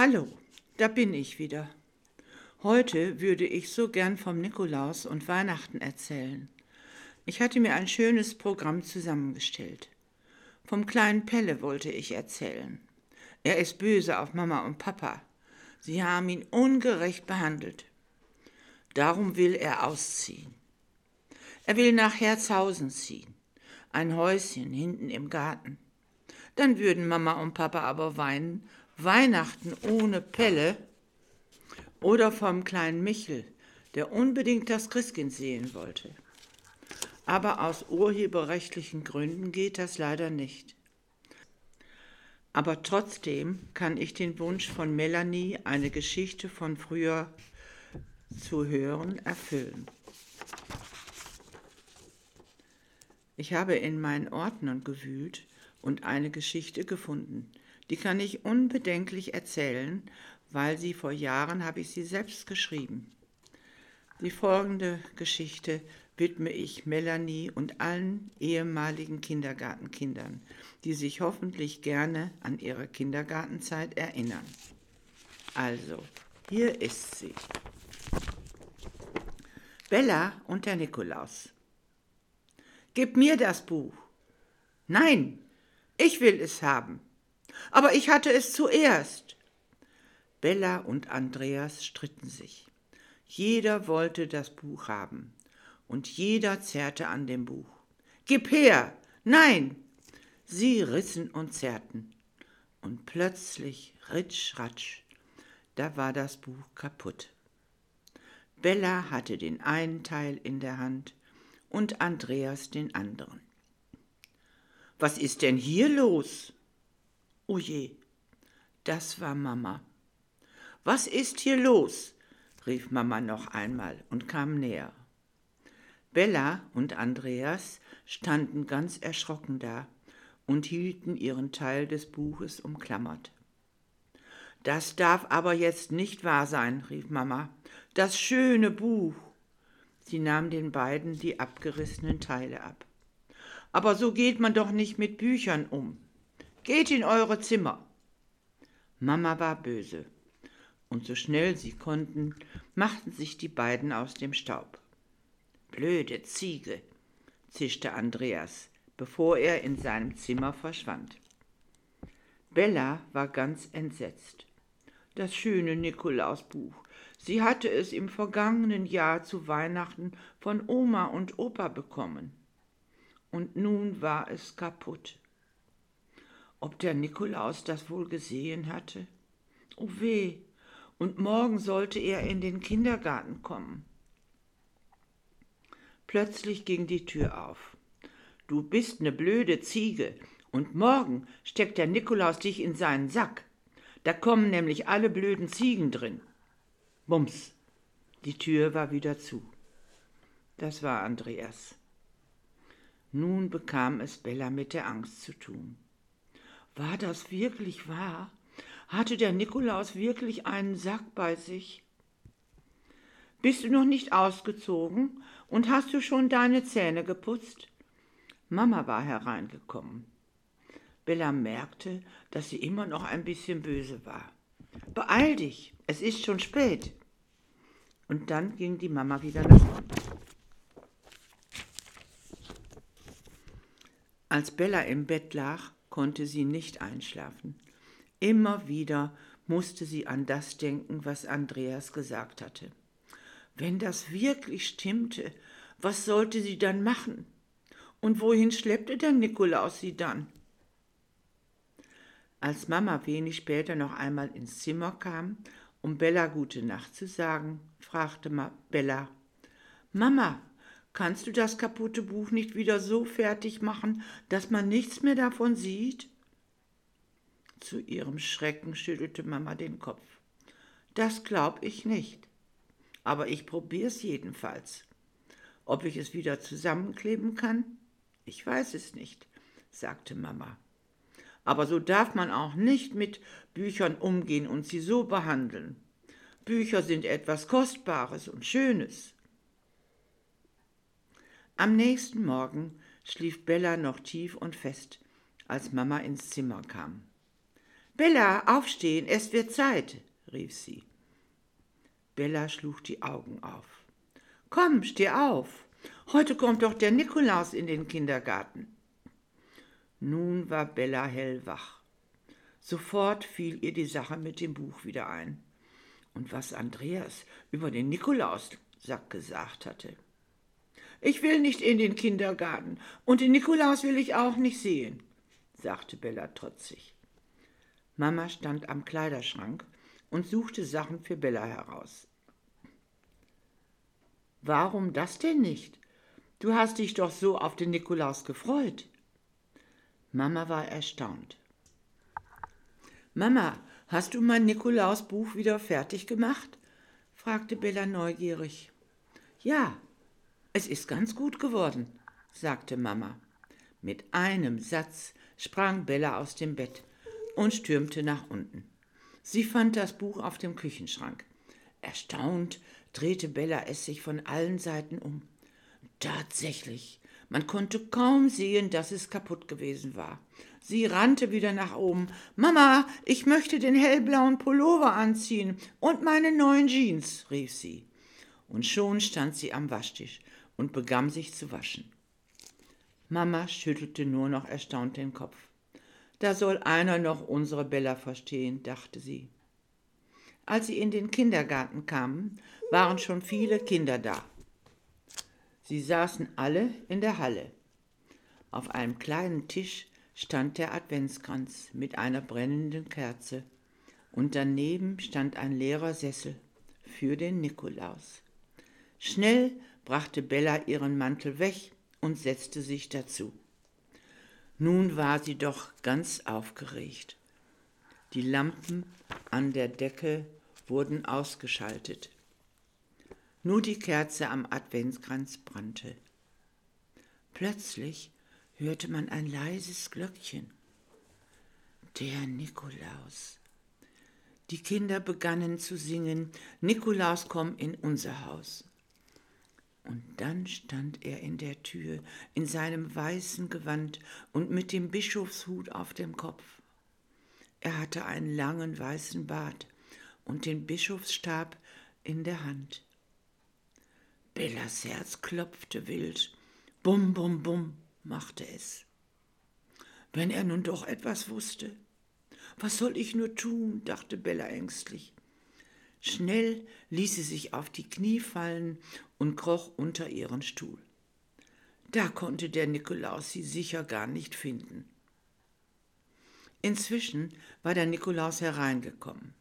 Hallo, da bin ich wieder. Heute würde ich so gern vom Nikolaus und Weihnachten erzählen. Ich hatte mir ein schönes Programm zusammengestellt. Vom kleinen Pelle wollte ich erzählen. Er ist böse auf Mama und Papa. Sie haben ihn ungerecht behandelt. Darum will er ausziehen. Er will nach Herzhausen ziehen, ein Häuschen hinten im Garten. Dann würden Mama und Papa aber weinen, Weihnachten ohne Pelle oder vom kleinen Michel, der unbedingt das Christkind sehen wollte. Aber aus urheberrechtlichen Gründen geht das leider nicht. Aber trotzdem kann ich den Wunsch von Melanie, eine Geschichte von früher zu hören, erfüllen. Ich habe in meinen Ordnern gewühlt und eine Geschichte gefunden, die kann ich unbedenklich erzählen, weil sie vor Jahren habe ich sie selbst geschrieben. Die folgende Geschichte widme ich Melanie und allen ehemaligen Kindergartenkindern, die sich hoffentlich gerne an ihre Kindergartenzeit erinnern. Also, hier ist sie. Bella und der Nikolaus. Gib mir das Buch. Nein, ich will es haben. Aber ich hatte es zuerst. Bella und Andreas stritten sich. Jeder wollte das Buch haben, und jeder zerrte an dem Buch. Gib her! Nein! Sie rissen und zerrten, und plötzlich, ritsch, ratsch, da war das Buch kaputt. Bella hatte den einen Teil in der Hand und Andreas den anderen. Was ist denn hier los? Oh das war Mama. Was ist hier los? rief Mama noch einmal und kam näher. Bella und Andreas standen ganz erschrocken da und hielten ihren Teil des Buches umklammert. Das darf aber jetzt nicht wahr sein, rief Mama. Das schöne Buch. Sie nahm den beiden die abgerissenen Teile ab. Aber so geht man doch nicht mit Büchern um. Geht in eure Zimmer. Mama war böse, und so schnell sie konnten, machten sich die beiden aus dem Staub. Blöde Ziege, zischte Andreas, bevor er in seinem Zimmer verschwand. Bella war ganz entsetzt. Das schöne Nikolausbuch. Sie hatte es im vergangenen Jahr zu Weihnachten von Oma und Opa bekommen. Und nun war es kaputt. Ob der Nikolaus das wohl gesehen hatte? Oh weh, und morgen sollte er in den Kindergarten kommen. Plötzlich ging die Tür auf. Du bist ne blöde Ziege, und morgen steckt der Nikolaus dich in seinen Sack. Da kommen nämlich alle blöden Ziegen drin. Bums, die Tür war wieder zu. Das war Andreas. Nun bekam es Bella mit der Angst zu tun. War das wirklich wahr? Hatte der Nikolaus wirklich einen Sack bei sich? Bist du noch nicht ausgezogen und hast du schon deine Zähne geputzt? Mama war hereingekommen. Bella merkte, dass sie immer noch ein bisschen böse war. Beeil dich, es ist schon spät. Und dann ging die Mama wieder nach unten. Als Bella im Bett lag, konnte sie nicht einschlafen. Immer wieder musste sie an das denken, was Andreas gesagt hatte. Wenn das wirklich stimmte, was sollte sie dann machen? Und wohin schleppte der Nikolaus sie dann? Als Mama wenig später noch einmal ins Zimmer kam, um Bella gute Nacht zu sagen, fragte Bella, Mama, Kannst du das kaputte Buch nicht wieder so fertig machen, dass man nichts mehr davon sieht? Zu ihrem Schrecken schüttelte Mama den Kopf. Das glaub ich nicht. Aber ich probier's jedenfalls. Ob ich es wieder zusammenkleben kann? Ich weiß es nicht, sagte Mama. Aber so darf man auch nicht mit Büchern umgehen und sie so behandeln. Bücher sind etwas Kostbares und Schönes. Am nächsten Morgen schlief Bella noch tief und fest, als Mama ins Zimmer kam. Bella, aufstehen, es wird Zeit, rief sie. Bella schlug die Augen auf. Komm, steh auf. Heute kommt doch der Nikolaus in den Kindergarten. Nun war Bella hellwach. Sofort fiel ihr die Sache mit dem Buch wieder ein. Und was Andreas über den Nikolaussack gesagt hatte. Ich will nicht in den Kindergarten und den Nikolaus will ich auch nicht sehen, sagte Bella trotzig. Mama stand am Kleiderschrank und suchte Sachen für Bella heraus. Warum das denn nicht? Du hast dich doch so auf den Nikolaus gefreut. Mama war erstaunt. Mama, hast du mein Nikolausbuch wieder fertig gemacht? fragte Bella neugierig. Ja, es ist ganz gut geworden, sagte Mama. Mit einem Satz sprang Bella aus dem Bett und stürmte nach unten. Sie fand das Buch auf dem Küchenschrank. Erstaunt drehte Bella es sich von allen Seiten um. Tatsächlich, man konnte kaum sehen, dass es kaputt gewesen war. Sie rannte wieder nach oben. Mama, ich möchte den hellblauen Pullover anziehen und meine neuen Jeans, rief sie. Und schon stand sie am Waschtisch und begann sich zu waschen. Mama schüttelte nur noch erstaunt den Kopf. Da soll einer noch unsere Bella verstehen, dachte sie. Als sie in den Kindergarten kamen, waren schon viele Kinder da. Sie saßen alle in der Halle. Auf einem kleinen Tisch stand der Adventskranz mit einer brennenden Kerze und daneben stand ein leerer Sessel für den Nikolaus. Schnell brachte Bella ihren Mantel weg und setzte sich dazu. Nun war sie doch ganz aufgeregt. Die Lampen an der Decke wurden ausgeschaltet. Nur die Kerze am Adventskranz brannte. Plötzlich hörte man ein leises Glöckchen. Der Nikolaus. Die Kinder begannen zu singen, Nikolaus komm in unser Haus. Und dann stand er in der Tür, in seinem weißen Gewand und mit dem Bischofshut auf dem Kopf. Er hatte einen langen weißen Bart und den Bischofsstab in der Hand. Bellas Herz klopfte wild. Bum, bum, bum machte es. Wenn er nun doch etwas wusste. Was soll ich nur tun? dachte Bella ängstlich. Schnell ließ sie sich auf die Knie fallen und kroch unter ihren Stuhl. Da konnte der Nikolaus sie sicher gar nicht finden. Inzwischen war der Nikolaus hereingekommen.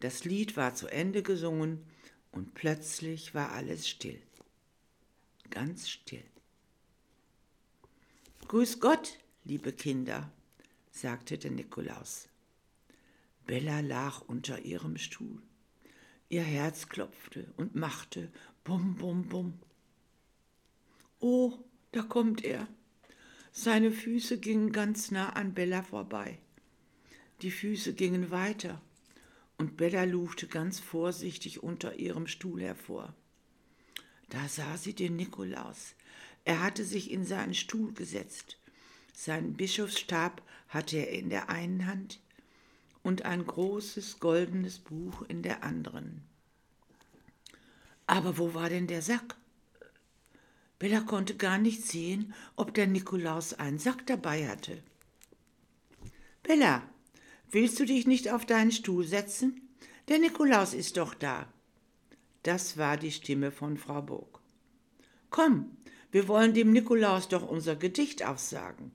Das Lied war zu Ende gesungen und plötzlich war alles still. Ganz still. Grüß Gott, liebe Kinder, sagte der Nikolaus. Bella lag unter ihrem Stuhl. Ihr Herz klopfte und machte bum, bum, bum. Oh, da kommt er. Seine Füße gingen ganz nah an Bella vorbei. Die Füße gingen weiter und Bella lugte ganz vorsichtig unter ihrem Stuhl hervor. Da sah sie den Nikolaus. Er hatte sich in seinen Stuhl gesetzt. Seinen Bischofsstab hatte er in der einen Hand, und ein großes goldenes Buch in der anderen. Aber wo war denn der Sack? Bella konnte gar nicht sehen, ob der Nikolaus einen Sack dabei hatte. Bella, willst du dich nicht auf deinen Stuhl setzen? Der Nikolaus ist doch da. Das war die Stimme von Frau Burg. Komm, wir wollen dem Nikolaus doch unser Gedicht aufsagen.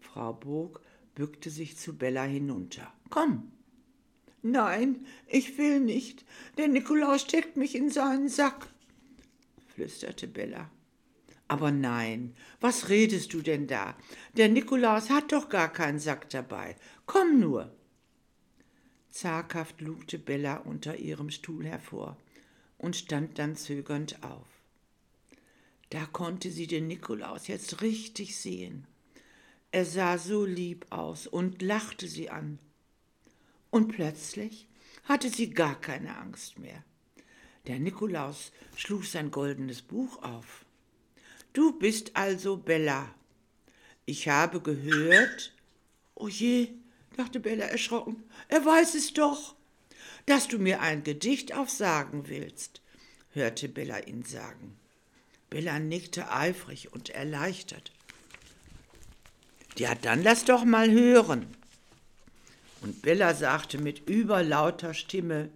Frau Burg bückte sich zu Bella hinunter. Komm. Nein, ich will nicht. Der Nikolaus steckt mich in seinen Sack, flüsterte Bella. Aber nein, was redest du denn da? Der Nikolaus hat doch gar keinen Sack dabei. Komm nur. Zaghaft lugte Bella unter ihrem Stuhl hervor und stand dann zögernd auf. Da konnte sie den Nikolaus jetzt richtig sehen. Er sah so lieb aus und lachte sie an. Und plötzlich hatte sie gar keine Angst mehr. Der Nikolaus schlug sein goldenes Buch auf. Du bist also Bella. Ich habe gehört, O je, dachte Bella erschrocken, er weiß es doch. Dass du mir ein Gedicht aufsagen willst, hörte Bella ihn sagen. Bella nickte eifrig und erleichtert. Ja, dann lass doch mal hören. Und Bella sagte mit überlauter Stimme,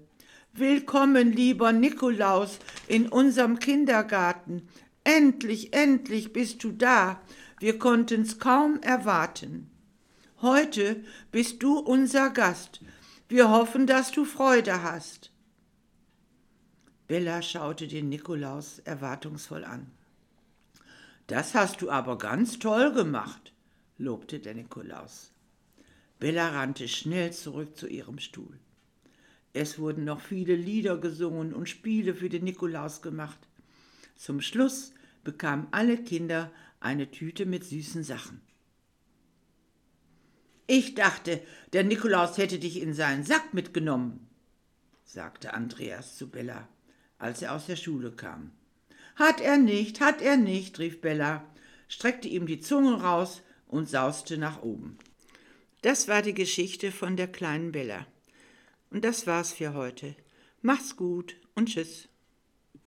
Willkommen, lieber Nikolaus, in unserem Kindergarten. Endlich, endlich bist du da. Wir konnten's kaum erwarten. Heute bist du unser Gast. Wir hoffen, dass du Freude hast. Bella schaute den Nikolaus erwartungsvoll an. Das hast du aber ganz toll gemacht, lobte der Nikolaus. Bella rannte schnell zurück zu ihrem Stuhl. Es wurden noch viele Lieder gesungen und Spiele für den Nikolaus gemacht. Zum Schluss bekamen alle Kinder eine Tüte mit süßen Sachen. Ich dachte, der Nikolaus hätte dich in seinen Sack mitgenommen, sagte Andreas zu Bella, als er aus der Schule kam. Hat er nicht, hat er nicht, rief Bella, streckte ihm die Zunge raus und sauste nach oben. Das war die Geschichte von der kleinen Bella. Und das war's für heute. Mach's gut und tschüss.